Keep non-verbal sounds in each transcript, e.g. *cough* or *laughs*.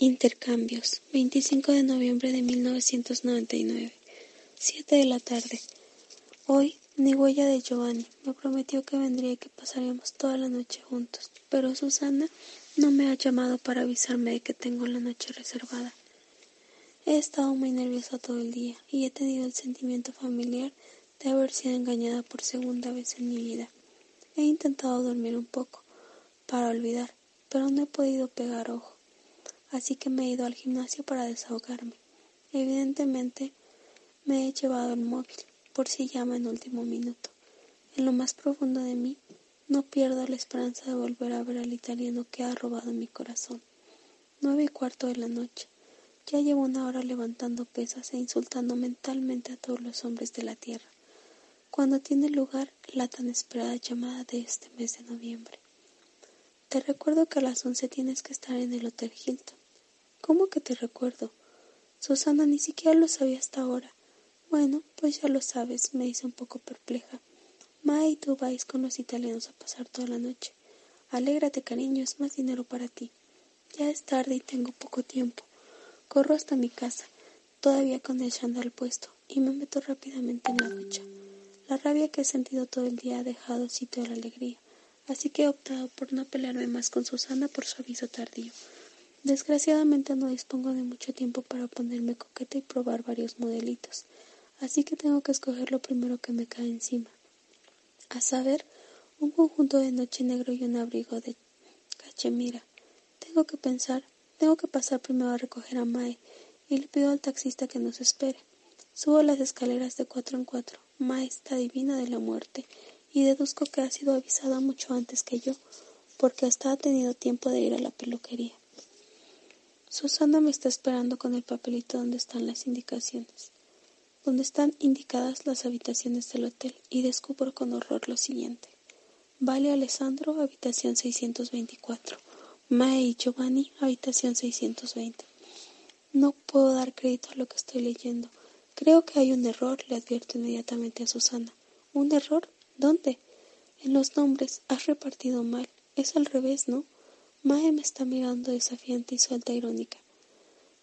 Intercambios, 25 de noviembre de 1999, 7 de la tarde. Hoy, ni huella de Giovanni. Me prometió que vendría y que pasaríamos toda la noche juntos, pero Susana no me ha llamado para avisarme de que tengo la noche reservada. He estado muy nerviosa todo el día y he tenido el sentimiento familiar de haber sido engañada por segunda vez en mi vida. He intentado dormir un poco para olvidar, pero no he podido pegar ojo así que me he ido al gimnasio para desahogarme. Evidentemente me he llevado el móvil, por si llama en último minuto. En lo más profundo de mí, no pierdo la esperanza de volver a ver al italiano que ha robado mi corazón. Nueve y cuarto de la noche. Ya llevo una hora levantando pesas e insultando mentalmente a todos los hombres de la tierra, cuando tiene lugar la tan esperada llamada de este mes de noviembre. Te recuerdo que a las once tienes que estar en el Hotel Hilton. ¿Cómo que te recuerdo? Susana ni siquiera lo sabía hasta ahora. Bueno, pues ya lo sabes, me hice un poco perpleja. Ma y tú vais con los italianos a pasar toda la noche. Alégrate, cariño, es más dinero para ti. Ya es tarde y tengo poco tiempo. Corro hasta mi casa, todavía con el chandal puesto, y me meto rápidamente en la ducha. La rabia que he sentido todo el día ha dejado sitio a la alegría así que he optado por no pelearme más con Susana por su aviso tardío. Desgraciadamente no dispongo de mucho tiempo para ponerme coqueta y probar varios modelitos, así que tengo que escoger lo primero que me cae encima. A saber, un conjunto de noche negro y un abrigo de cachemira. Tengo que pensar, tengo que pasar primero a recoger a Mae y le pido al taxista que nos espere. Subo las escaleras de cuatro en cuatro. Mae está divina de la muerte y deduzco que ha sido avisada mucho antes que yo, porque hasta ha tenido tiempo de ir a la peluquería. Susana me está esperando con el papelito donde están las indicaciones, donde están indicadas las habitaciones del hotel, y descubro con horror lo siguiente. Vale Alessandro, habitación 624. Mae Giovanni, habitación 620. No puedo dar crédito a lo que estoy leyendo. Creo que hay un error, le advierto inmediatamente a Susana. ¿Un error? ¿Dónde? En los nombres. Has repartido mal. Es al revés, ¿no? Mae me está mirando desafiante y suelta irónica.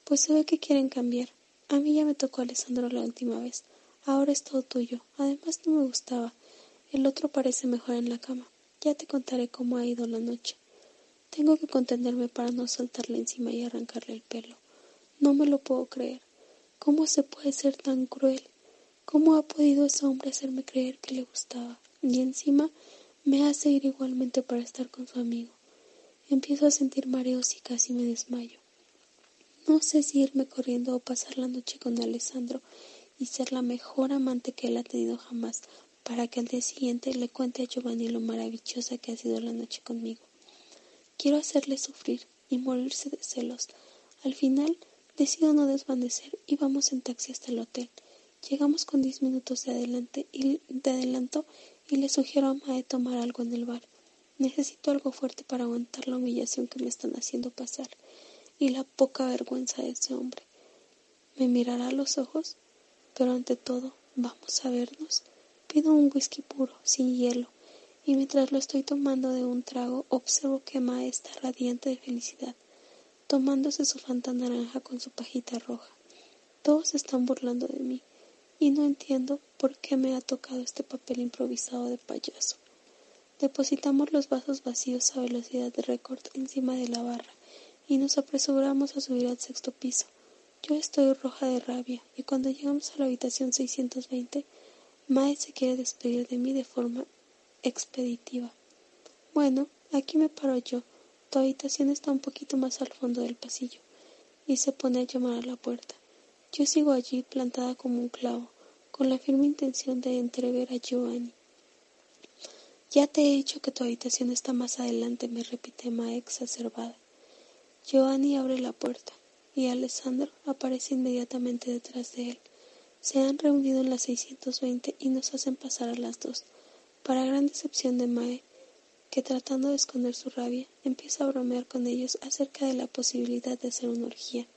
Pues se ve que quieren cambiar. A mí ya me tocó Alessandro la última vez. Ahora es todo tuyo. Además no me gustaba. El otro parece mejor en la cama. Ya te contaré cómo ha ido la noche. Tengo que contenerme para no saltarle encima y arrancarle el pelo. No me lo puedo creer. ¿Cómo se puede ser tan cruel? ¿Cómo ha podido ese hombre hacerme creer que le gustaba? Y encima me hace ir igualmente para estar con su amigo. Empiezo a sentir mareos y casi me desmayo. No sé si irme corriendo o pasar la noche con Alessandro y ser la mejor amante que él ha tenido jamás, para que al día siguiente le cuente a Giovanni lo maravillosa que ha sido la noche conmigo. Quiero hacerle sufrir y morirse de celos. Al final decido no desvanecer y vamos en taxi hasta el hotel. Llegamos con diez minutos de, adelante y, de adelanto y le sugiero a Mae tomar algo en el bar. Necesito algo fuerte para aguantar la humillación que me están haciendo pasar y la poca vergüenza de ese hombre. ¿Me mirará a los ojos? Pero ante todo, vamos a vernos. Pido un whisky puro, sin hielo, y mientras lo estoy tomando de un trago, observo que Mae está radiante de felicidad, tomándose su fanta naranja con su pajita roja. Todos están burlando de mí y no entiendo por qué me ha tocado este papel improvisado de payaso. Depositamos los vasos vacíos a velocidad de récord encima de la barra y nos apresuramos a subir al sexto piso. Yo estoy roja de rabia y cuando llegamos a la habitación 620, Mae se quiere despedir de mí de forma expeditiva. Bueno, aquí me paro yo. Tu habitación está un poquito más al fondo del pasillo. Y se pone a llamar a la puerta. Yo sigo allí plantada como un clavo, con la firme intención de entrever a Giovanni. Ya te he dicho que tu habitación está más adelante, me repite Ma exacerbada. Giovanni abre la puerta y Alessandro aparece inmediatamente detrás de él. Se han reunido en las 620 y nos hacen pasar a las dos. Para gran decepción de Mae, que tratando de esconder su rabia, empieza a bromear con ellos acerca de la posibilidad de hacer una orgía.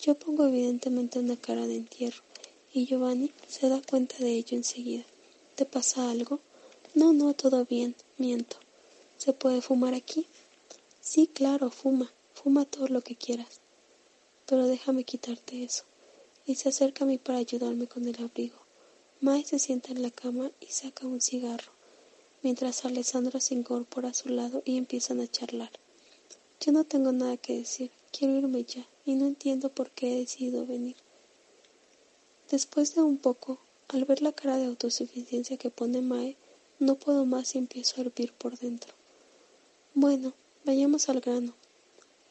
Yo pongo evidentemente una cara de entierro y Giovanni se da cuenta de ello enseguida. ¿Te pasa algo? No, no, todo bien, miento. ¿Se puede fumar aquí? Sí, claro, fuma, fuma todo lo que quieras. pero déjame quitarte eso. Y se acerca a mí para ayudarme con el abrigo. Mae se sienta en la cama y saca un cigarro, mientras Alessandro se incorpora a su lado y empiezan a charlar. Yo no tengo nada que decir, quiero irme ya, y no entiendo por qué he decidido venir. Después de un poco, al ver la cara de autosuficiencia que pone Mae, no puedo más y empiezo a hervir por dentro. Bueno, vayamos al grano.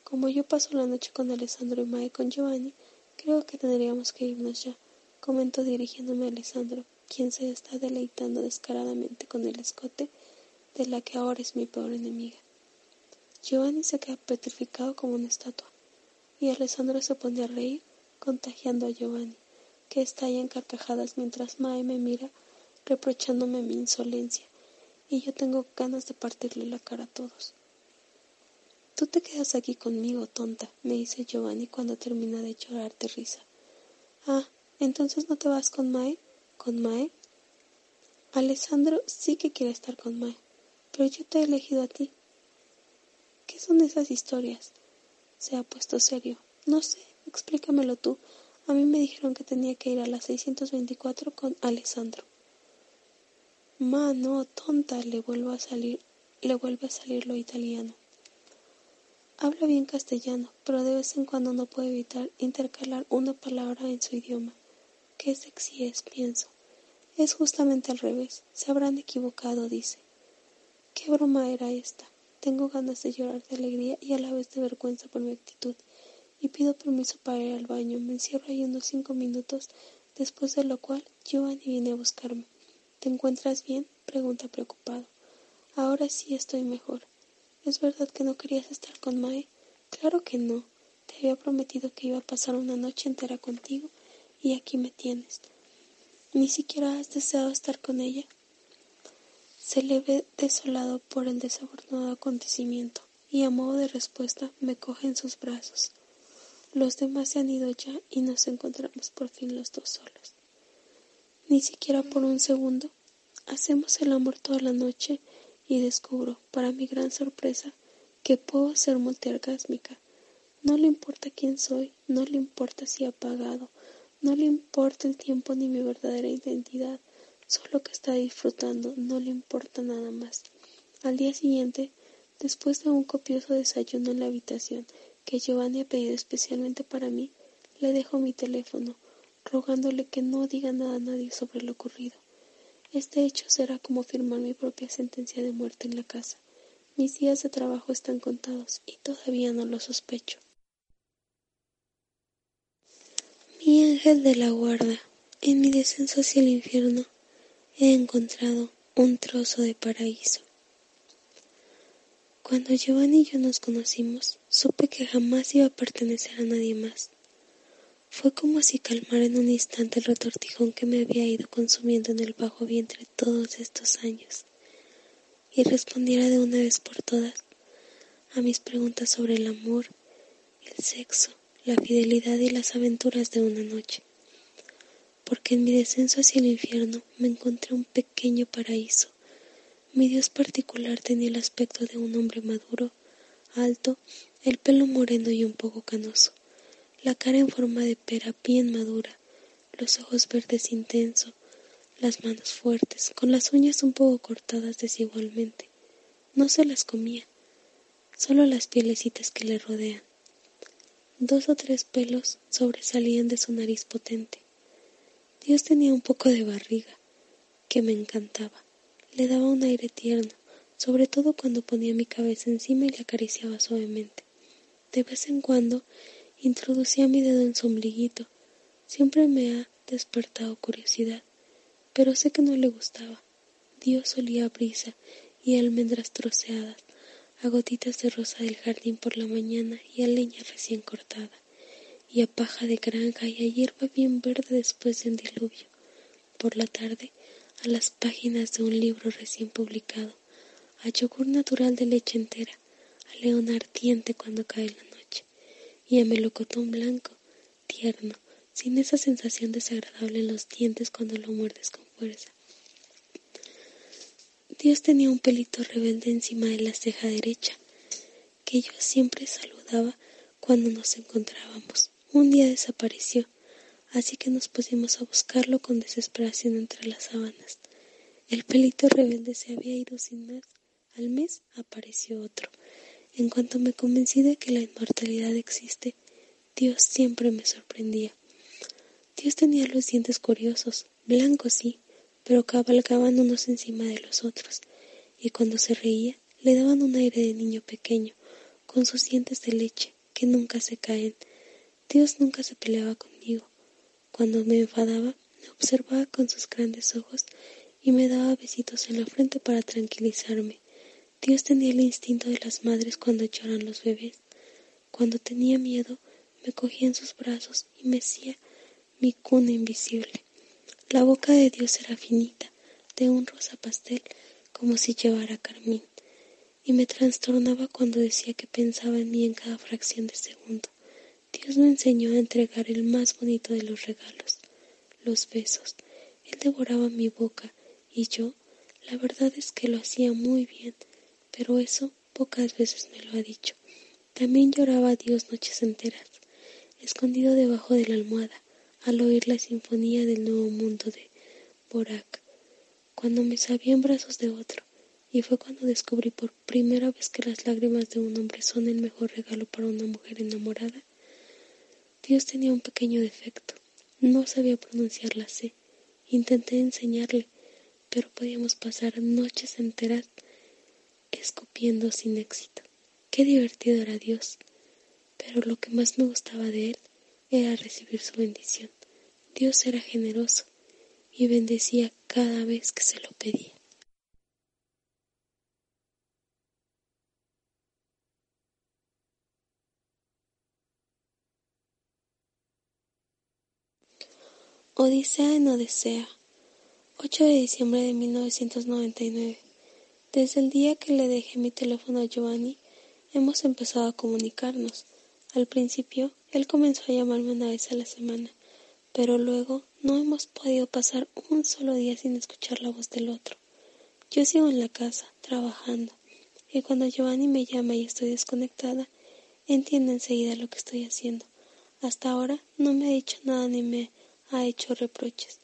Como yo paso la noche con Alessandro y Mae con Giovanni, creo que tendríamos que irnos ya comentó dirigiéndome a Alessandro, quien se está deleitando descaradamente con el escote de la que ahora es mi peor enemiga. Giovanni se queda petrificado como una estatua, y Alessandro se pone a reír, contagiando a Giovanni, que estalla en carcajadas mientras Mae me mira, reprochándome mi insolencia, y yo tengo ganas de partirle la cara a todos. Tú te quedas aquí conmigo, tonta, me dice Giovanni cuando termina de llorar de risa. Ah, entonces no te vas con Mae, con Mae. Alessandro sí que quiere estar con Mae, pero yo te he elegido a ti. ¿Qué son esas historias? Se ha puesto serio. No sé, explícamelo tú. A mí me dijeron que tenía que ir a las 624 con Alessandro. Ma, no, tonta, le vuelvo a salir, le vuelve a salir lo italiano. Habla bien castellano, pero de vez en cuando no puede evitar intercalar una palabra en su idioma. Qué sexy es, pienso. Es justamente al revés. Se habrán equivocado, dice. ¿Qué broma era esta? Tengo ganas de llorar de alegría y a la vez de vergüenza por mi actitud, y pido permiso para ir al baño. Me encierro ahí unos cinco minutos, después de lo cual Giovanni viene a buscarme. ¿Te encuentras bien? pregunta preocupado. Ahora sí estoy mejor. ¿Es verdad que no querías estar con Mae? Claro que no. Te había prometido que iba a pasar una noche entera contigo y aquí me tienes. Ni siquiera has deseado estar con ella. Se le ve desolado por el desafortunado acontecimiento y a modo de respuesta me coge en sus brazos. Los demás se han ido ya y nos encontramos por fin los dos solos. Ni siquiera por un segundo. Hacemos el amor toda la noche y descubro, para mi gran sorpresa, que puedo ser multiorgásmica. No le importa quién soy, no le importa si ha pagado, no le importa el tiempo ni mi verdadera identidad, solo que está disfrutando, no le importa nada más. Al día siguiente, después de un copioso desayuno en la habitación que Giovanni ha pedido especialmente para mí, le dejo mi teléfono, rogándole que no diga nada a nadie sobre lo ocurrido. Este hecho será como firmar mi propia sentencia de muerte en la casa. Mis días de trabajo están contados y todavía no lo sospecho. Mi ángel de la guarda, en mi descenso hacia el infierno, he encontrado un trozo de paraíso. Cuando Giovanni y yo nos conocimos, supe que jamás iba a pertenecer a nadie más. Fue como si calmara en un instante el retortijón que me había ido consumiendo en el bajo vientre todos estos años, y respondiera de una vez por todas a mis preguntas sobre el amor, el sexo, la fidelidad y las aventuras de una noche, porque en mi descenso hacia el infierno me encontré un pequeño paraíso. Mi Dios particular tenía el aspecto de un hombre maduro, alto, el pelo moreno y un poco canoso, la cara en forma de pera bien madura, los ojos verdes intenso, las manos fuertes, con las uñas un poco cortadas desigualmente. No se las comía, solo las pielecitas que le rodean. Dos o tres pelos sobresalían de su nariz potente. Dios tenía un poco de barriga, que me encantaba. Le daba un aire tierno, sobre todo cuando ponía mi cabeza encima y le acariciaba suavemente. De vez en cuando introducía mi dedo en su ombliguito. Siempre me ha despertado curiosidad, pero sé que no le gustaba. Dios olía a brisa y almendras troceadas, a gotitas de rosa del jardín por la mañana y a leña recién cortada, y a paja de granja y a hierba bien verde después de un diluvio. Por la tarde, a las páginas de un libro recién publicado, a yogur natural de leche entera, a león ardiente cuando cae la y a melocotón blanco, tierno, sin esa sensación desagradable en los dientes cuando lo muerdes con fuerza. Dios tenía un pelito rebelde encima de la ceja derecha, que yo siempre saludaba cuando nos encontrábamos, Un día desapareció, así que nos pusimos a buscarlo con desesperación entre las sábanas. El pelito rebelde se había ido sin más. Al mes apareció otro. En cuanto me convencí de que la inmortalidad existe, Dios siempre me sorprendía. Dios tenía los dientes curiosos, blancos sí, pero cabalgaban unos encima de los otros, y cuando se reía le daban un aire de niño pequeño, con sus dientes de leche, que nunca se caen. Dios nunca se peleaba conmigo. Cuando me enfadaba, me observaba con sus grandes ojos y me daba besitos en la frente para tranquilizarme. Dios tenía el instinto de las madres cuando lloran los bebés. Cuando tenía miedo, me cogía en sus brazos y me hacía mi cuna invisible. La boca de Dios era finita, de un rosa pastel, como si llevara carmín, y me trastornaba cuando decía que pensaba en mí en cada fracción de segundo. Dios me enseñó a entregar el más bonito de los regalos, los besos. Él devoraba mi boca y yo, la verdad es que lo hacía muy bien, pero eso pocas veces me lo ha dicho. También lloraba a Dios noches enteras, escondido debajo de la almohada, al oír la sinfonía del nuevo mundo de Borac, cuando me sabía en brazos de otro, y fue cuando descubrí por primera vez que las lágrimas de un hombre son el mejor regalo para una mujer enamorada. Dios tenía un pequeño defecto, no sabía pronunciar la C. Intenté enseñarle, pero podíamos pasar noches enteras escupiendo sin éxito. Qué divertido era Dios, pero lo que más me gustaba de él era recibir su bendición. Dios era generoso y bendecía cada vez que se lo pedía. Odisea en Odisea, 8 de diciembre de 1999. Desde el día que le dejé mi teléfono a Giovanni, hemos empezado a comunicarnos. Al principio, él comenzó a llamarme una vez a la semana, pero luego no hemos podido pasar un solo día sin escuchar la voz del otro. Yo sigo en la casa, trabajando, y cuando Giovanni me llama y estoy desconectada, entiende enseguida lo que estoy haciendo. Hasta ahora no me ha dicho nada ni me ha hecho reproches,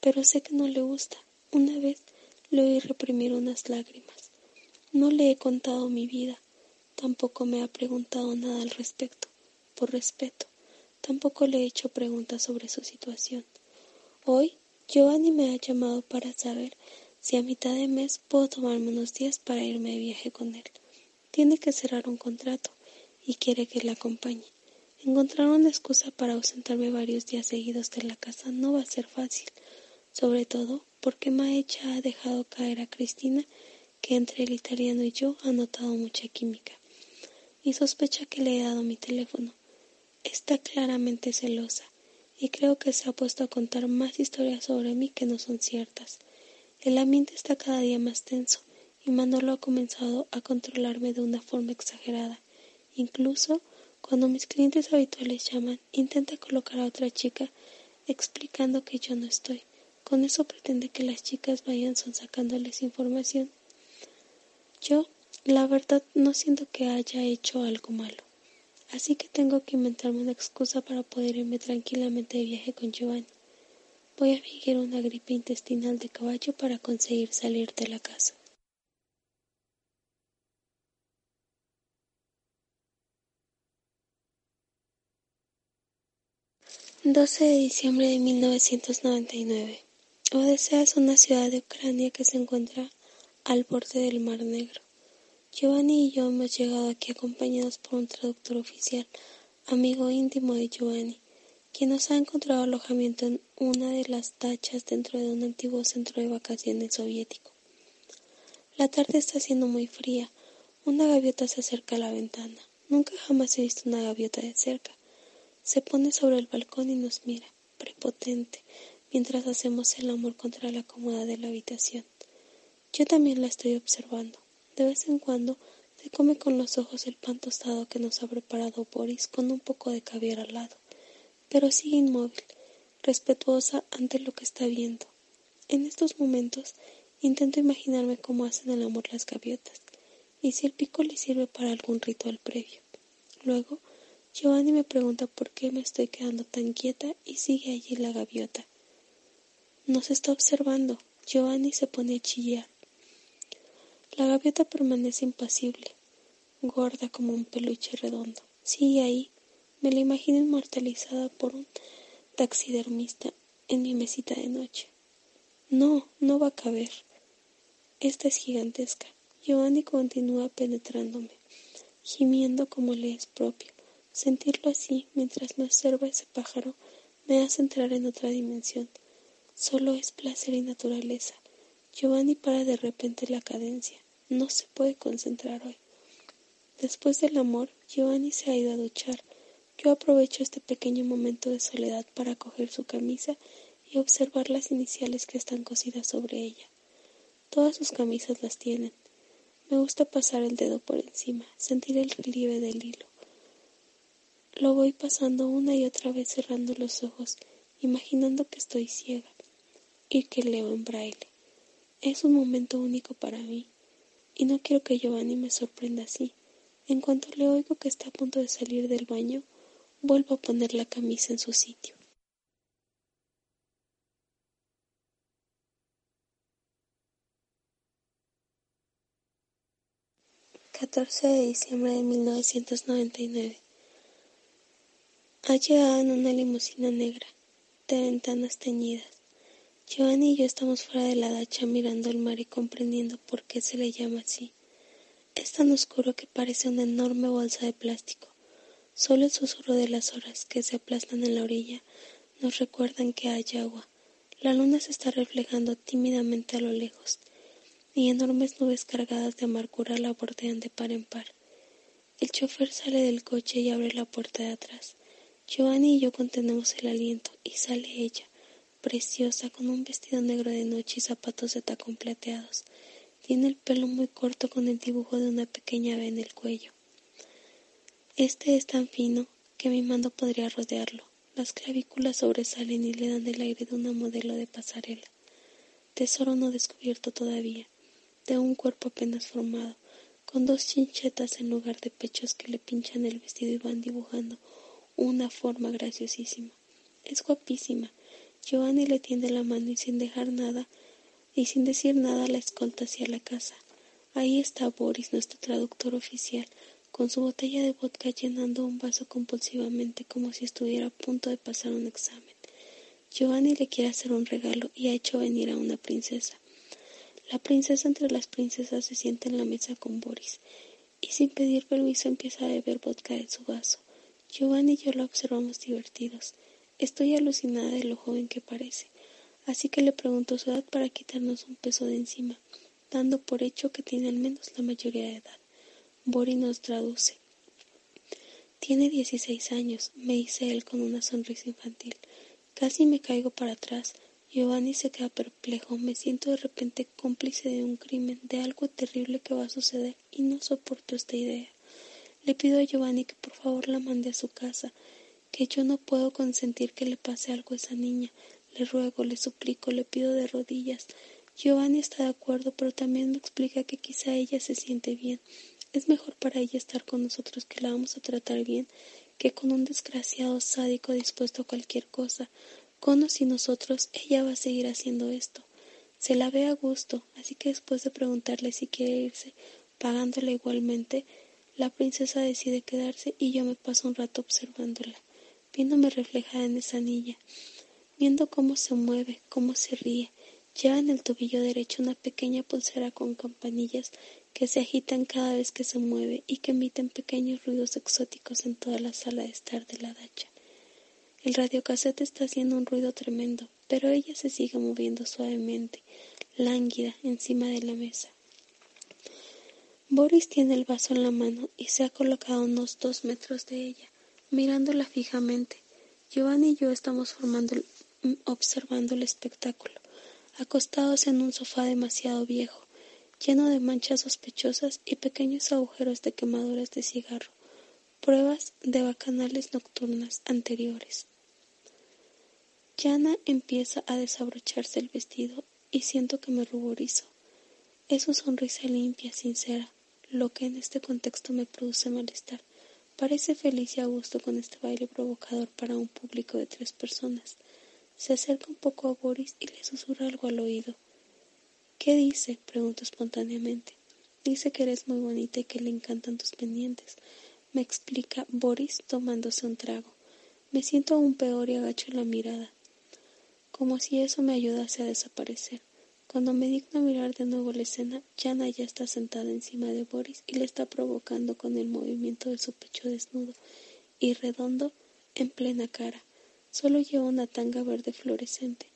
pero sé que no le gusta. Una vez le oí reprimir unas lágrimas. No le he contado mi vida, tampoco me ha preguntado nada al respecto, por respeto. Tampoco le he hecho preguntas sobre su situación. Hoy, Giovanni me ha llamado para saber si a mitad de mes puedo tomarme unos días para irme de viaje con él. Tiene que cerrar un contrato y quiere que le acompañe. Encontrar una excusa para ausentarme varios días seguidos de la casa no va a ser fácil, sobre todo porque Maecha ha dejado caer a Cristina que entre el italiano y yo ha notado mucha química y sospecha que le he dado mi teléfono. Está claramente celosa y creo que se ha puesto a contar más historias sobre mí que no son ciertas. El ambiente está cada día más tenso y Manolo ha comenzado a controlarme de una forma exagerada. Incluso cuando mis clientes habituales llaman, intenta colocar a otra chica explicando que yo no estoy. Con eso pretende que las chicas vayan sacándoles información. Yo, la verdad, no siento que haya hecho algo malo. Así que tengo que inventarme una excusa para poder irme tranquilamente de viaje con Giovanni. Voy a fingir una gripe intestinal de caballo para conseguir salir de la casa. 12 de diciembre de 1999. Odessa es una ciudad de Ucrania que se encuentra al borde del Mar Negro. Giovanni y yo hemos llegado aquí acompañados por un traductor oficial, amigo íntimo de Giovanni, quien nos ha encontrado alojamiento en una de las tachas dentro de un antiguo centro de vacaciones soviético. La tarde está siendo muy fría. Una gaviota se acerca a la ventana. Nunca jamás he visto una gaviota de cerca. Se pone sobre el balcón y nos mira, prepotente, mientras hacemos el amor contra la cómoda de la habitación. Yo también la estoy observando. De vez en cuando se come con los ojos el pan tostado que nos ha preparado Boris con un poco de caviar al lado, pero sigue inmóvil, respetuosa ante lo que está viendo. En estos momentos intento imaginarme cómo hacen el amor las gaviotas y si el pico le sirve para algún ritual previo. Luego Giovanni me pregunta por qué me estoy quedando tan quieta y sigue allí la gaviota. Nos está observando. Giovanni se pone a chillar. La gaviota permanece impasible, gorda como un peluche redondo. Sigue ahí. Me la imagino inmortalizada por un taxidermista en mi mesita de noche. No, no va a caber. Esta es gigantesca. Giovanni continúa penetrándome, gimiendo como le es propio. Sentirlo así mientras me observa ese pájaro me hace entrar en otra dimensión. Solo es placer y naturaleza. Giovanni para de repente la cadencia. No se puede concentrar hoy. Después del amor, Giovanni se ha ido a duchar. Yo aprovecho este pequeño momento de soledad para coger su camisa y observar las iniciales que están cosidas sobre ella. Todas sus camisas las tienen. Me gusta pasar el dedo por encima, sentir el relieve del hilo. Lo voy pasando una y otra vez cerrando los ojos, imaginando que estoy ciega y que leo en braille. Es un momento único para mí, y no quiero que Giovanni me sorprenda así. En cuanto le oigo que está a punto de salir del baño, vuelvo a poner la camisa en su sitio. ...14 de diciembre de 1999... Ha llegado en una limusina negra, de ventanas teñidas. Giovanni y yo estamos fuera de la dacha mirando el mar y comprendiendo por qué se le llama así. Es tan oscuro que parece una enorme bolsa de plástico. Solo el susurro de las horas que se aplastan en la orilla nos recuerdan que hay agua. La luna se está reflejando tímidamente a lo lejos, y enormes nubes cargadas de amargura la bordean de par en par. El chofer sale del coche y abre la puerta de atrás. Giovanni y yo contenemos el aliento y sale ella, preciosa, con un vestido negro de noche y zapatos de tacón plateados. Tiene el pelo muy corto con el dibujo de una pequeña V en el cuello. Este es tan fino que mi mano podría rodearlo. Las clavículas sobresalen y le dan el aire de una modelo de pasarela. Tesoro no descubierto todavía, de un cuerpo apenas formado, con dos chinchetas en lugar de pechos que le pinchan el vestido y van dibujando una forma graciosísima. Es guapísima. Giovanni le tiende la mano y sin dejar nada y sin decir nada la escolta hacia la casa. Ahí está Boris, nuestro traductor oficial, con su botella de vodka llenando un vaso compulsivamente como si estuviera a punto de pasar un examen. Giovanni le quiere hacer un regalo y ha hecho venir a una princesa. La princesa entre las princesas se sienta en la mesa con Boris y sin pedir permiso empieza a beber vodka de su vaso. Giovanni y yo la observamos divertidos. Estoy alucinada de lo joven que parece, así que le pregunto su edad para quitarnos un peso de encima, dando por hecho que tiene al menos la mayoría de edad. Bori nos traduce. Tiene dieciséis años, me dice él con una sonrisa infantil. Casi me caigo para atrás. Giovanni se queda perplejo. Me siento de repente cómplice de un crimen, de algo terrible que va a suceder, y no soporto esta idea. Le pido a Giovanni que por favor la mande a su casa, que yo no puedo consentir que le pase algo a esa niña. Le ruego, le suplico, le pido de rodillas. Giovanni está de acuerdo, pero también me explica que quizá ella se siente bien. Es mejor para ella estar con nosotros que la vamos a tratar bien que con un desgraciado sádico dispuesto a cualquier cosa. Con o sin nosotros, ella va a seguir haciendo esto. Se la ve a gusto, así que después de preguntarle si quiere irse, pagándola igualmente, la princesa decide quedarse y yo me paso un rato observándola, viéndome reflejada en esa niña, viendo cómo se mueve, cómo se ríe. Lleva en el tobillo derecho una pequeña pulsera con campanillas que se agitan cada vez que se mueve y que emiten pequeños ruidos exóticos en toda la sala de estar de la dacha. El radiocasete está haciendo un ruido tremendo, pero ella se sigue moviendo suavemente, lánguida, encima de la mesa. Boris tiene el vaso en la mano y se ha colocado unos dos metros de ella, mirándola fijamente. Giovanni y yo estamos formando, mm, observando el espectáculo, acostados en un sofá demasiado viejo, lleno de manchas sospechosas y pequeños agujeros de quemaduras de cigarro, pruebas de bacanales nocturnas anteriores. Yana empieza a desabrocharse el vestido y siento que me ruborizo. Es su sonrisa limpia, sincera, lo que en este contexto me produce malestar, Parece feliz y a gusto con este baile provocador para un público de tres personas. Se acerca un poco a Boris y le susurra algo al oído. ¿Qué dice? pregunto espontáneamente. Dice que eres muy bonita y que le encantan tus pendientes. Me explica Boris tomándose un trago. Me siento aún peor y agacho la mirada, como si eso me ayudase a desaparecer. Cuando me digno mirar de nuevo la escena, Jana ya está sentada encima de Boris y le está provocando con el movimiento de su pecho desnudo y redondo en plena cara. Solo lleva una tanga verde fluorescente.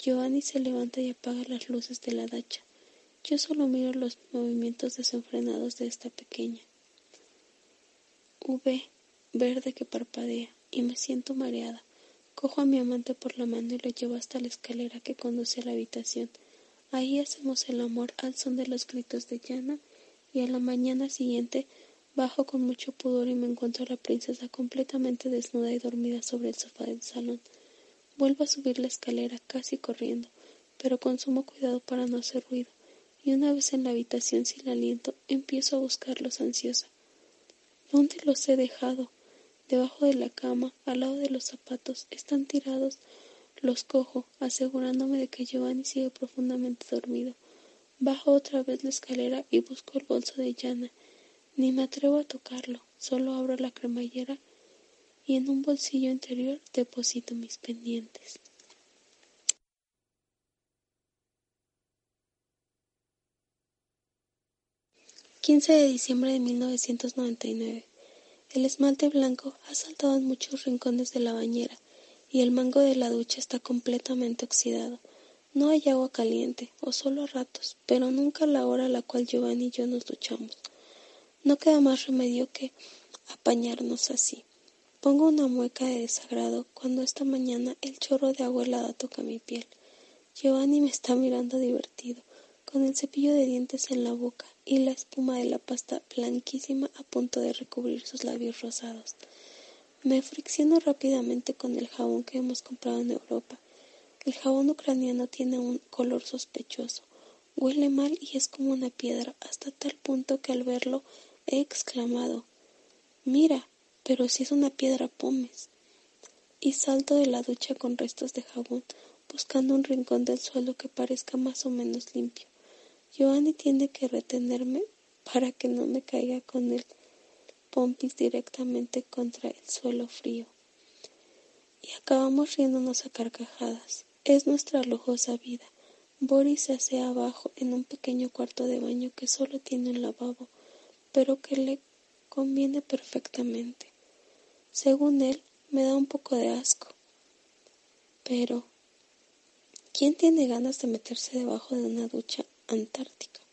Giovanni se levanta y apaga las luces de la dacha. Yo solo miro los movimientos desenfrenados de esta pequeña. V, verde que parpadea, y me siento mareada. Cojo a mi amante por la mano y lo llevo hasta la escalera que conduce a la habitación. Ahí hacemos el amor al son de los gritos de Yana y a la mañana siguiente bajo con mucho pudor y me encuentro a la princesa completamente desnuda y dormida sobre el sofá del salón. Vuelvo a subir la escalera casi corriendo, pero con sumo cuidado para no hacer ruido, y una vez en la habitación sin aliento empiezo a buscarlos ansiosa. ¿Dónde los he dejado? Debajo de la cama, al lado de los zapatos, están tirados los cojo, asegurándome de que Giovanni sigue profundamente dormido. Bajo otra vez la escalera y busco el bolso de Yana. Ni me atrevo a tocarlo, solo abro la cremallera y en un bolsillo interior deposito mis pendientes. «15 de diciembre de 1999. El esmalte blanco ha saltado en muchos rincones de la bañera y el mango de la ducha está completamente oxidado. No hay agua caliente, o solo a ratos, pero nunca a la hora a la cual Giovanni y yo nos duchamos. No queda más remedio que apañarnos así. Pongo una mueca de desagrado cuando esta mañana el chorro de agua helada toca mi piel. Giovanni me está mirando divertido, con el cepillo de dientes en la boca y la espuma de la pasta blanquísima a punto de recubrir sus labios rosados. Me fricciono rápidamente con el jabón que hemos comprado en Europa. El jabón ucraniano tiene un color sospechoso. Huele mal y es como una piedra, hasta tal punto que al verlo he exclamado Mira, pero si es una piedra pómez. Y salto de la ducha con restos de jabón, buscando un rincón del suelo que parezca más o menos limpio. Giovanni tiene que retenerme para que no me caiga con él pompis directamente contra el suelo frío. Y acabamos riéndonos a carcajadas. Es nuestra lujosa vida. Boris se hace abajo en un pequeño cuarto de baño que solo tiene un lavabo, pero que le conviene perfectamente. Según él, me da un poco de asco. Pero, ¿quién tiene ganas de meterse debajo de una ducha antártica?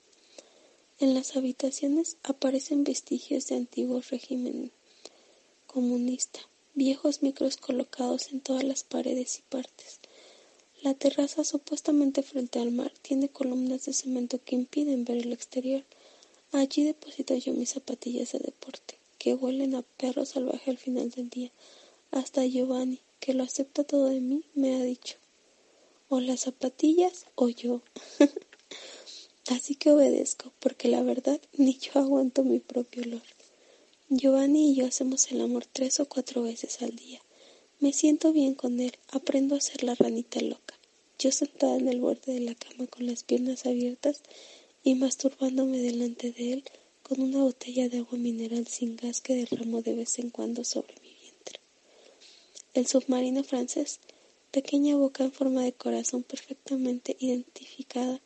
En las habitaciones aparecen vestigios de antiguo régimen comunista, viejos micros colocados en todas las paredes y partes. La terraza supuestamente frente al mar tiene columnas de cemento que impiden ver el exterior. Allí deposito yo mis zapatillas de deporte, que huelen a perro salvaje al final del día. Hasta Giovanni, que lo acepta todo de mí, me ha dicho, o las zapatillas o yo. *laughs* Así que obedezco, porque la verdad ni yo aguanto mi propio olor. Giovanni y yo hacemos el amor tres o cuatro veces al día. Me siento bien con él, aprendo a ser la ranita loca. Yo sentada en el borde de la cama con las piernas abiertas y masturbándome delante de él con una botella de agua mineral sin gas que derramo de vez en cuando sobre mi vientre. El submarino francés, pequeña boca en forma de corazón perfectamente identificada,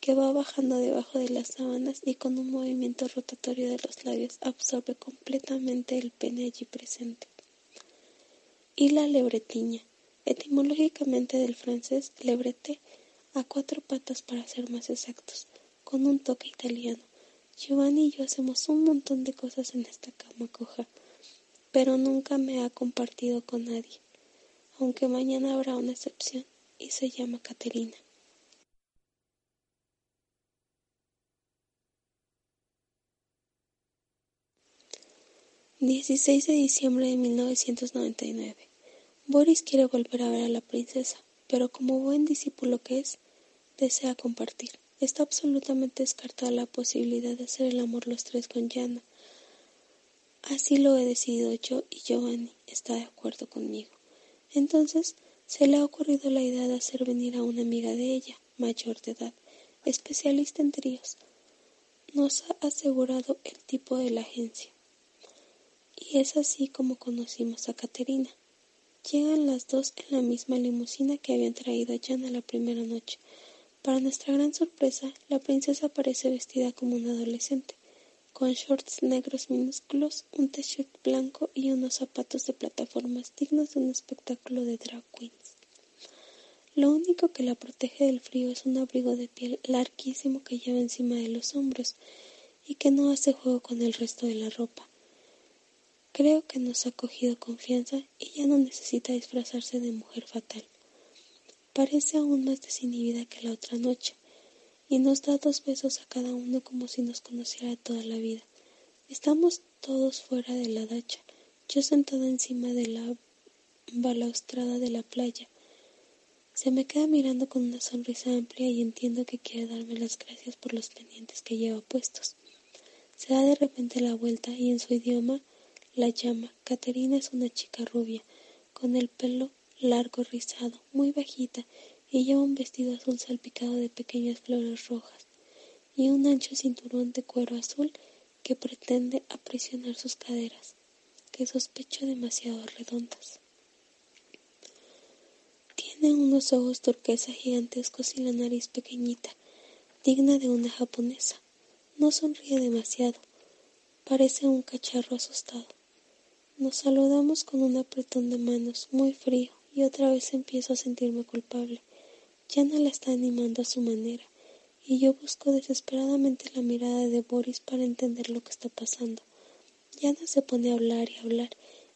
que va bajando debajo de las sábanas y con un movimiento rotatorio de los labios absorbe completamente el pene allí presente. Y la lebretiña, etimológicamente del francés lebrete, a cuatro patas para ser más exactos, con un toque italiano. Giovanni y yo hacemos un montón de cosas en esta cama coja, pero nunca me ha compartido con nadie, aunque mañana habrá una excepción y se llama Caterina. 16 de diciembre de 1999. Boris quiere volver a ver a la princesa, pero como buen discípulo que es, desea compartir. Está absolutamente descartada la posibilidad de hacer el amor los tres con Yana. Así lo he decidido yo y Giovanni está de acuerdo conmigo. Entonces se le ha ocurrido la idea de hacer venir a una amiga de ella, mayor de edad, especialista en tríos. Nos ha asegurado el tipo de la agencia. Y es así como conocimos a Caterina. Llegan las dos en la misma limusina que habían traído a Jana la primera noche. Para nuestra gran sorpresa, la princesa aparece vestida como una adolescente, con shorts negros minúsculos, un t-shirt blanco y unos zapatos de plataformas dignos de un espectáculo de drag queens. Lo único que la protege del frío es un abrigo de piel larguísimo que lleva encima de los hombros y que no hace juego con el resto de la ropa. Creo que nos ha cogido confianza y ya no necesita disfrazarse de mujer fatal. Parece aún más desinhibida que la otra noche y nos da dos besos a cada uno como si nos conociera toda la vida. Estamos todos fuera de la dacha, yo sentada encima de la balaustrada de la playa. Se me queda mirando con una sonrisa amplia y entiendo que quiere darme las gracias por los pendientes que lleva puestos. Se da de repente la vuelta y en su idioma la llama. Caterina es una chica rubia, con el pelo largo rizado, muy bajita, y lleva un vestido azul salpicado de pequeñas flores rojas, y un ancho cinturón de cuero azul que pretende aprisionar sus caderas, que sospecho demasiado redondas. Tiene unos ojos turquesa gigantescos y la nariz pequeñita, digna de una japonesa. No sonríe demasiado, parece un cacharro asustado. Nos saludamos con un apretón de manos muy frío y otra vez empiezo a sentirme culpable. Yana la está animando a su manera y yo busco desesperadamente la mirada de Boris para entender lo que está pasando. Yana se pone a hablar y hablar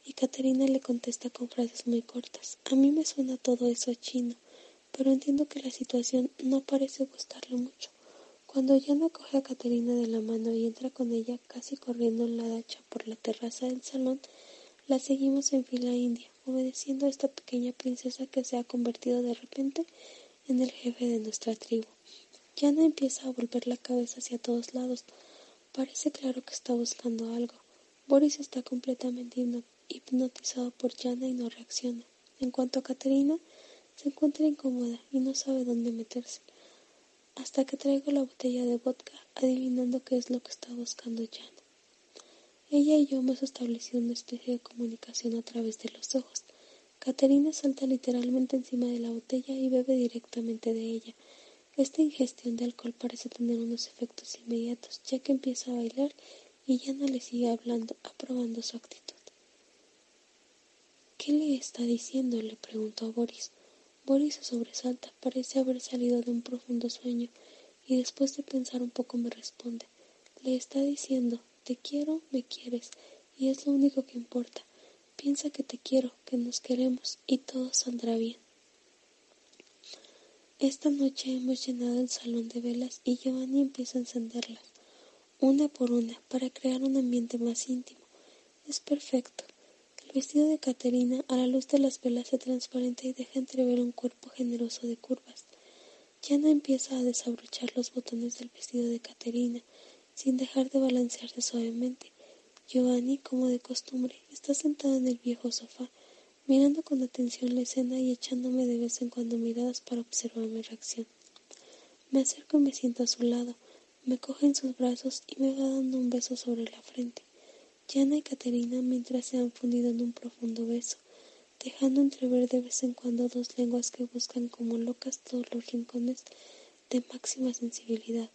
y Caterina le contesta con frases muy cortas. A mí me suena todo eso a chino, pero entiendo que la situación no parece gustarle mucho. Cuando Yana coge a Caterina de la mano y entra con ella casi corriendo en la dacha por la terraza del salón, la seguimos en fila india, obedeciendo a esta pequeña princesa que se ha convertido de repente en el jefe de nuestra tribu. Yana empieza a volver la cabeza hacia todos lados. Parece claro que está buscando algo. Boris está completamente hipnotizado por Yana y no reacciona. En cuanto a Caterina, se encuentra incómoda y no sabe dónde meterse. Hasta que traigo la botella de vodka, adivinando qué es lo que está buscando Yana. Ella y yo hemos establecido una especie de comunicación a través de los ojos. Caterina salta literalmente encima de la botella y bebe directamente de ella. Esta ingestión de alcohol parece tener unos efectos inmediatos, ya que empieza a bailar y Yana le sigue hablando, aprobando su actitud. ¿Qué le está diciendo? le preguntó a Boris. Boris se sobresalta, parece haber salido de un profundo sueño, y después de pensar un poco me responde. Le está diciendo, te quiero, me quieres, y es lo único que importa. Piensa que te quiero, que nos queremos, y todo saldrá bien. Esta noche hemos llenado el salón de velas y Giovanni empieza a encenderlas, una por una, para crear un ambiente más íntimo. Es perfecto. El vestido de Caterina a la luz de las velas se transparenta y deja entrever un cuerpo generoso de curvas. Yana empieza a desabrochar los botones del vestido de Caterina, sin dejar de balancearse suavemente. Giovanni, como de costumbre, está sentado en el viejo sofá, mirando con atención la escena y echándome de vez en cuando miradas para observar mi reacción. Me acerco y me siento a su lado, me coge en sus brazos y me va dando un beso sobre la frente. Yana y Caterina mientras se han fundido en un profundo beso, dejando entrever de vez en cuando dos lenguas que buscan como locas todos los rincones de máxima sensibilidad.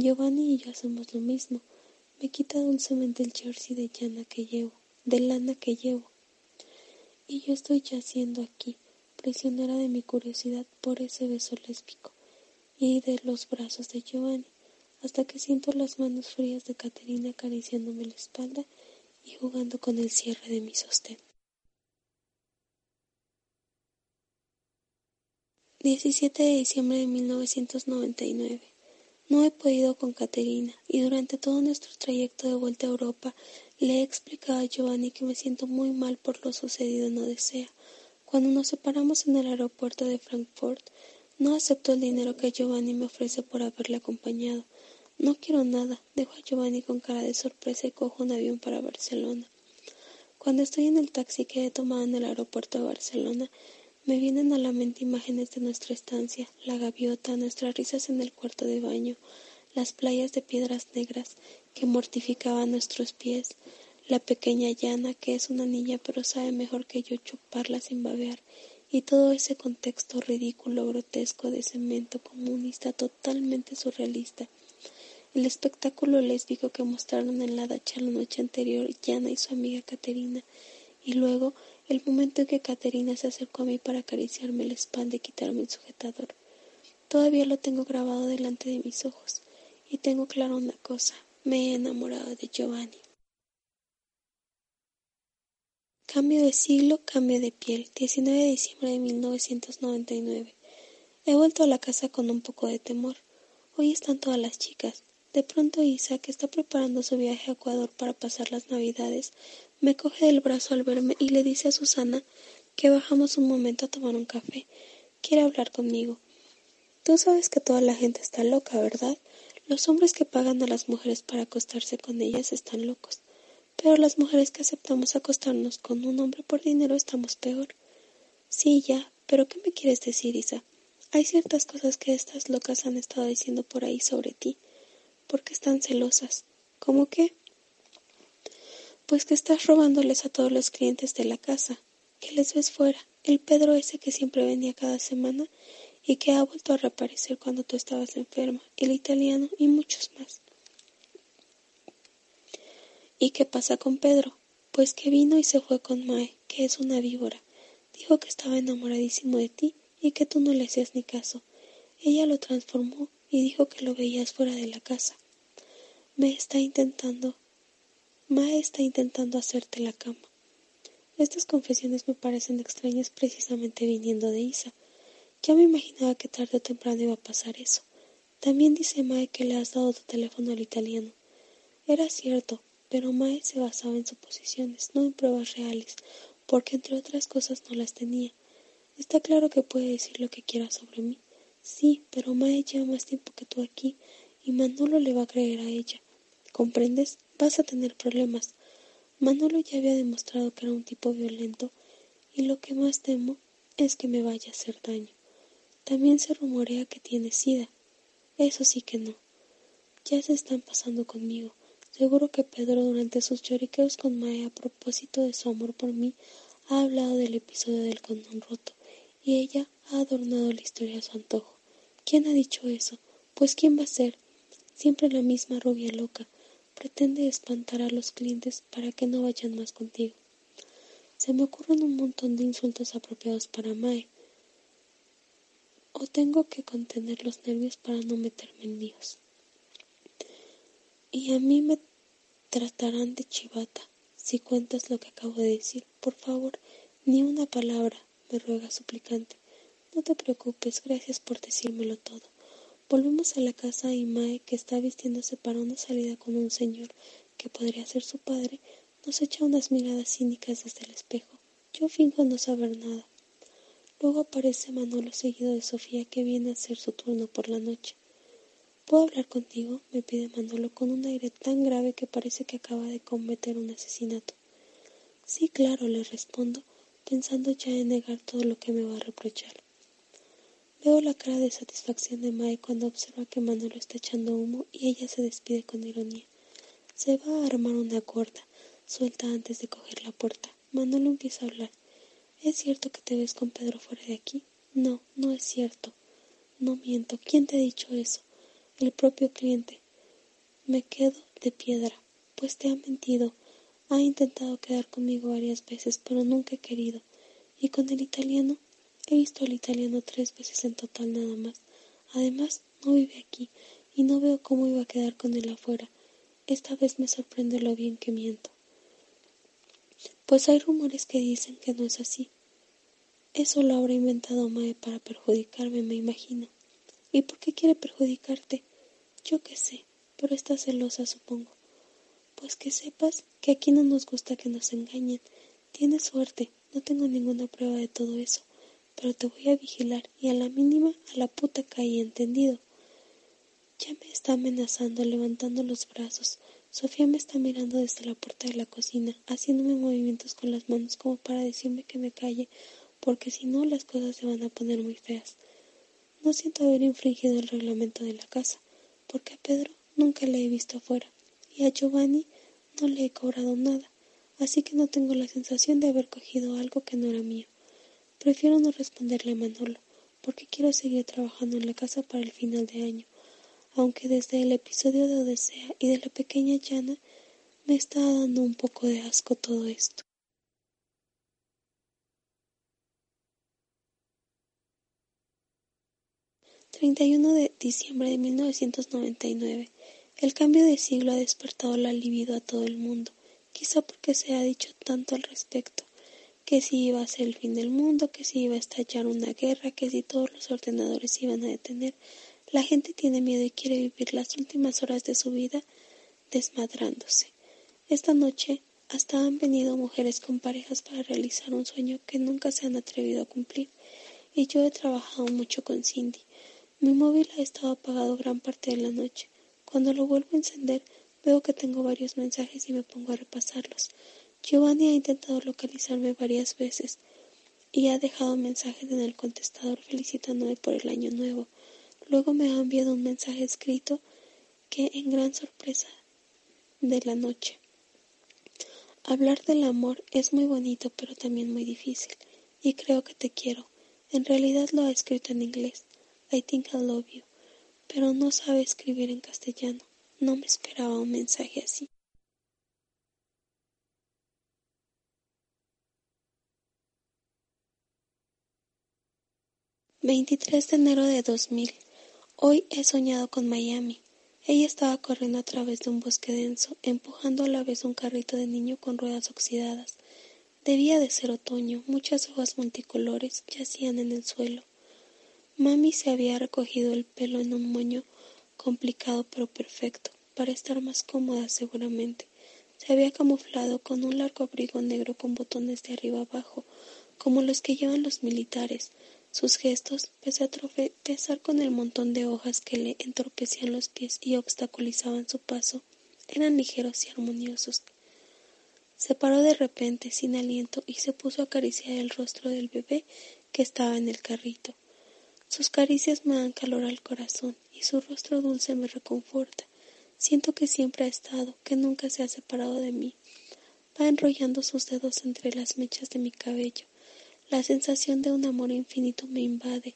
Giovanni y yo hacemos lo mismo. Me quita dulcemente el jersey de llana que llevo, de lana que llevo. Y yo estoy yaciendo aquí, prisionera de mi curiosidad por ese beso lésbico y de los brazos de Giovanni, hasta que siento las manos frías de Caterina acariciándome la espalda y jugando con el cierre de mi sostén. 17 de diciembre de 1999 no he podido con Caterina y durante todo nuestro trayecto de vuelta a Europa le he explicado a Giovanni que me siento muy mal por lo sucedido en Odisea. Cuando nos separamos en el aeropuerto de Frankfurt, no acepto el dinero que Giovanni me ofrece por haberle acompañado. No quiero nada. Dejo a Giovanni con cara de sorpresa y cojo un avión para Barcelona. Cuando estoy en el taxi que he tomado en el aeropuerto de Barcelona, me vienen a la mente imágenes de nuestra estancia, la gaviota, nuestras risas en el cuarto de baño, las playas de piedras negras que mortificaban nuestros pies, la pequeña llana que es una niña pero sabe mejor que yo chuparla sin babear, y todo ese contexto ridículo, grotesco de cemento comunista totalmente surrealista. El espectáculo lésbico que mostraron en la dacha la noche anterior Yana y su amiga Caterina, y luego el momento en que Caterina se acercó a mí para acariciarme la espalda y quitarme el sujetador. Todavía lo tengo grabado delante de mis ojos, y tengo claro una cosa, me he enamorado de Giovanni. Cambio de siglo, cambio de piel. 19 de diciembre de 1999. He vuelto a la casa con un poco de temor. Hoy están todas las chicas. De pronto Isa, que está preparando su viaje a Ecuador para pasar las Navidades, me coge del brazo al verme y le dice a Susana que bajamos un momento a tomar un café. Quiere hablar conmigo. Tú sabes que toda la gente está loca, ¿verdad? Los hombres que pagan a las mujeres para acostarse con ellas están locos. Pero las mujeres que aceptamos acostarnos con un hombre por dinero estamos peor. Sí, ya, pero ¿qué me quieres decir, Isa? Hay ciertas cosas que estas locas han estado diciendo por ahí sobre ti, porque están celosas. ¿Cómo qué? Pues que estás robándoles a todos los clientes de la casa, que les ves fuera, el Pedro ese que siempre venía cada semana y que ha vuelto a reaparecer cuando tú estabas enferma, el italiano y muchos más. ¿Y qué pasa con Pedro? Pues que vino y se fue con Mae, que es una víbora. Dijo que estaba enamoradísimo de ti y que tú no le hacías ni caso. Ella lo transformó y dijo que lo veías fuera de la casa. Me está intentando. Mae está intentando hacerte la cama. Estas confesiones me parecen extrañas precisamente viniendo de Isa. Ya me imaginaba que tarde o temprano iba a pasar eso. También dice Mae que le has dado tu teléfono al italiano. Era cierto, pero Mae se basaba en suposiciones, no en pruebas reales, porque entre otras cosas no las tenía. Está claro que puede decir lo que quiera sobre mí. Sí, pero Mae lleva más tiempo que tú aquí y Manolo le va a creer a ella. ¿Comprendes? Vas a tener problemas. Manolo ya había demostrado que era un tipo violento y lo que más temo es que me vaya a hacer daño. También se rumorea que tiene sida. Eso sí que no. Ya se están pasando conmigo. Seguro que Pedro durante sus lloriqueos con Mae a propósito de su amor por mí ha hablado del episodio del condón roto y ella ha adornado la historia a su antojo. ¿Quién ha dicho eso? Pues quién va a ser. Siempre la misma rubia loca. Pretende espantar a los clientes para que no vayan más contigo. Se me ocurren un montón de insultos apropiados para Mae. O tengo que contener los nervios para no meterme en líos. Y a mí me tratarán de chivata si cuentas lo que acabo de decir. Por favor, ni una palabra, me ruega suplicante. No te preocupes, gracias por decírmelo todo. Volvemos a la casa y Mae, que está vistiéndose para una salida con un señor que podría ser su padre, nos echa unas miradas cínicas desde el espejo. Yo fingo no saber nada. Luego aparece Manolo seguido de Sofía que viene a hacer su turno por la noche. ¿Puedo hablar contigo? me pide Manolo con un aire tan grave que parece que acaba de cometer un asesinato. Sí, claro, le respondo, pensando ya en negar todo lo que me va a reprochar. Veo la cara de satisfacción de Mae cuando observa que Manolo está echando humo y ella se despide con ironía. Se va a armar una gorda, suelta antes de coger la puerta. Manolo empieza a hablar. ¿Es cierto que te ves con Pedro fuera de aquí? No, no es cierto. No miento. ¿Quién te ha dicho eso? el propio cliente. Me quedo de piedra, pues te ha mentido. Ha intentado quedar conmigo varias veces, pero nunca he querido. Y con el italiano, he visto al italiano tres veces en total nada más. Además, no vive aquí, y no veo cómo iba a quedar con él afuera. Esta vez me sorprende lo bien que miento. Pues hay rumores que dicen que no es así. Eso lo habrá inventado Mae para perjudicarme, me imagino. ¿Y por qué quiere perjudicarte? Yo qué sé, pero está celosa, supongo. Pues que sepas que aquí no nos gusta que nos engañen. Tienes suerte, no tengo ninguna prueba de todo eso, pero te voy a vigilar y a la mínima a la puta calle, ¿entendido? Ya me está amenazando, levantando los brazos. Sofía me está mirando desde la puerta de la cocina, haciéndome movimientos con las manos como para decirme que me calle, porque si no las cosas se van a poner muy feas. No siento haber infringido el reglamento de la casa, porque a Pedro nunca le he visto afuera, y a Giovanni no le he cobrado nada, así que no tengo la sensación de haber cogido algo que no era mío. Prefiero no responderle a Manolo, porque quiero seguir trabajando en la casa para el final de año aunque desde el episodio de Odisea y de la pequeña llana me está dando un poco de asco todo esto. ...31 de diciembre de 1999... El cambio de siglo ha despertado la libido a todo el mundo, quizá porque se ha dicho tanto al respecto, que si iba a ser el fin del mundo, que si iba a estallar una guerra, que si todos los ordenadores iban a detener, la gente tiene miedo y quiere vivir las últimas horas de su vida desmadrándose. Esta noche hasta han venido mujeres con parejas para realizar un sueño que nunca se han atrevido a cumplir. Y yo he trabajado mucho con Cindy. Mi móvil ha estado apagado gran parte de la noche. Cuando lo vuelvo a encender, veo que tengo varios mensajes y me pongo a repasarlos. Giovanni ha intentado localizarme varias veces y ha dejado mensajes en el contestador felicitándome por el año nuevo. Luego me ha enviado un mensaje escrito que en gran sorpresa de la noche. Hablar del amor es muy bonito pero también muy difícil y creo que te quiero. En realidad lo ha escrito en inglés. I think I love you. Pero no sabe escribir en castellano. No me esperaba un mensaje así. Veintitrés de enero de dos mil. Hoy he soñado con Miami. Ella estaba corriendo a través de un bosque denso, empujando a la vez un carrito de niño con ruedas oxidadas. Debía de ser otoño, muchas hojas multicolores yacían en el suelo. Mami se había recogido el pelo en un moño complicado pero perfecto, para estar más cómoda seguramente. Se había camuflado con un largo abrigo negro con botones de arriba abajo, como los que llevan los militares, sus gestos, pese a tropezar con el montón de hojas que le entorpecían los pies y obstaculizaban su paso, eran ligeros y armoniosos. Se paró de repente, sin aliento, y se puso a acariciar el rostro del bebé que estaba en el carrito. Sus caricias me dan calor al corazón, y su rostro dulce me reconforta. Siento que siempre ha estado, que nunca se ha separado de mí. Va enrollando sus dedos entre las mechas de mi cabello, la sensación de un amor infinito me invade,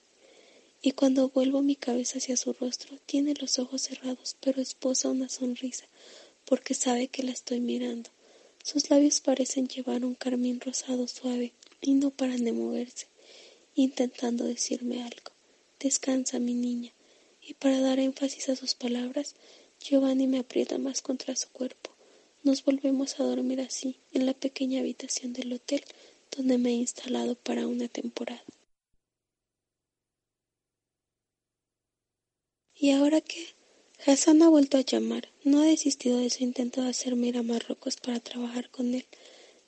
y cuando vuelvo mi cabeza hacia su rostro, tiene los ojos cerrados, pero esposa una sonrisa, porque sabe que la estoy mirando. Sus labios parecen llevar un carmín rosado suave, y no paran de moverse, intentando decirme algo. Descansa, mi niña. Y para dar énfasis a sus palabras, Giovanni me aprieta más contra su cuerpo. Nos volvemos a dormir así, en la pequeña habitación del hotel, donde me he instalado para una temporada. ¿Y ahora qué? Hassan ha vuelto a llamar. No ha desistido de su intento de hacerme ir a Marruecos para trabajar con él.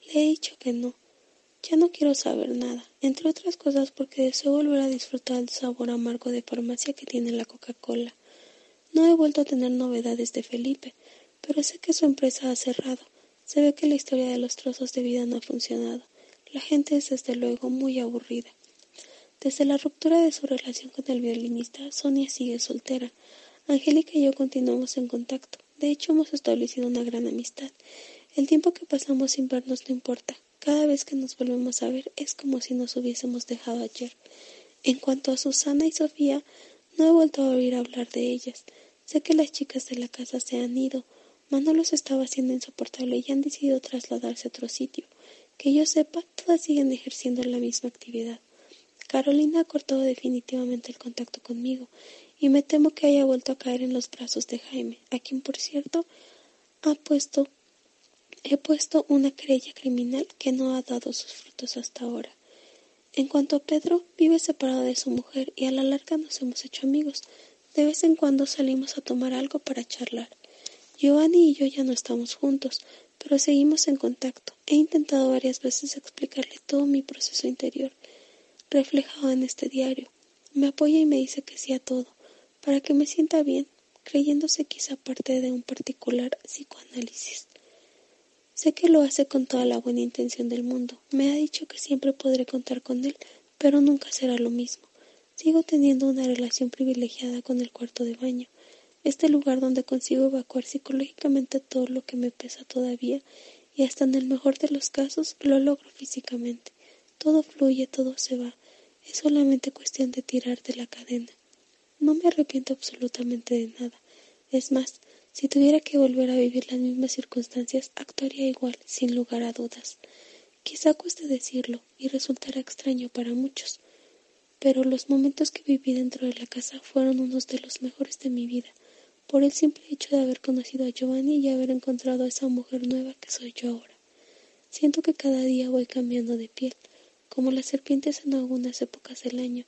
Le he dicho que no. Ya no quiero saber nada, entre otras cosas porque deseo volver a disfrutar el sabor amargo de farmacia que tiene la Coca-Cola. No he vuelto a tener novedades de Felipe, pero sé que su empresa ha cerrado. Se ve que la historia de los trozos de vida no ha funcionado. La gente es desde luego muy aburrida. Desde la ruptura de su relación con el violinista, Sonia sigue soltera. Angélica y yo continuamos en contacto. De hecho, hemos establecido una gran amistad. El tiempo que pasamos sin vernos no importa. Cada vez que nos volvemos a ver es como si nos hubiésemos dejado ayer. En cuanto a Susana y Sofía, no he vuelto a oír hablar de ellas. Sé que las chicas de la casa se han ido. Manolo estaba haciendo insoportable y han decidido trasladarse a otro sitio. Que yo sepa, todas siguen ejerciendo la misma actividad. Carolina ha cortado definitivamente el contacto conmigo y me temo que haya vuelto a caer en los brazos de Jaime, a quien, por cierto, ha puesto, he puesto una querella criminal que no ha dado sus frutos hasta ahora. En cuanto a Pedro, vive separado de su mujer y a la larga nos hemos hecho amigos. De vez en cuando salimos a tomar algo para charlar. Giovanni y yo ya no estamos juntos, pero seguimos en contacto. He intentado varias veces explicarle todo mi proceso interior, reflejado en este diario. Me apoya y me dice que sí a todo, para que me sienta bien, creyéndose quizá parte de un particular psicoanálisis. Sé que lo hace con toda la buena intención del mundo. Me ha dicho que siempre podré contar con él, pero nunca será lo mismo. Sigo teniendo una relación privilegiada con el cuarto de baño, este lugar donde consigo evacuar psicológicamente todo lo que me pesa todavía y hasta en el mejor de los casos lo logro físicamente. Todo fluye, todo se va. Es solamente cuestión de tirar de la cadena. No me arrepiento absolutamente de nada. Es más, si tuviera que volver a vivir las mismas circunstancias, actuaría igual, sin lugar a dudas. Quizá cueste decirlo y resultará extraño para muchos, pero los momentos que viví dentro de la casa fueron unos de los mejores de mi vida, por el simple hecho de haber conocido a Giovanni y haber encontrado a esa mujer nueva que soy yo ahora. Siento que cada día voy cambiando de piel, como las serpientes en algunas épocas del año.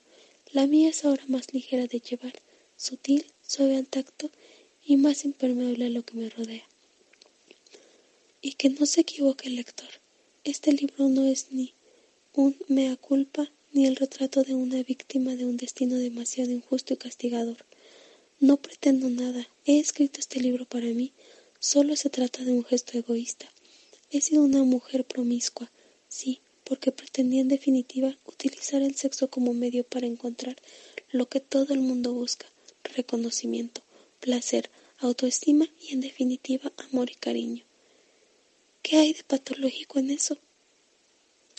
La mía es ahora más ligera de llevar, sutil, suave al tacto y más impermeable a lo que me rodea. Y que no se equivoque el lector. Este libro no es ni un mea culpa ni el retrato de una víctima de un destino demasiado injusto y castigador. No pretendo nada. He escrito este libro para mí. Solo se trata de un gesto egoísta. He sido una mujer promiscua, sí, porque pretendía en definitiva utilizar el sexo como medio para encontrar lo que todo el mundo busca, reconocimiento, placer, autoestima y en definitiva amor y cariño. ¿Qué hay de patológico en eso?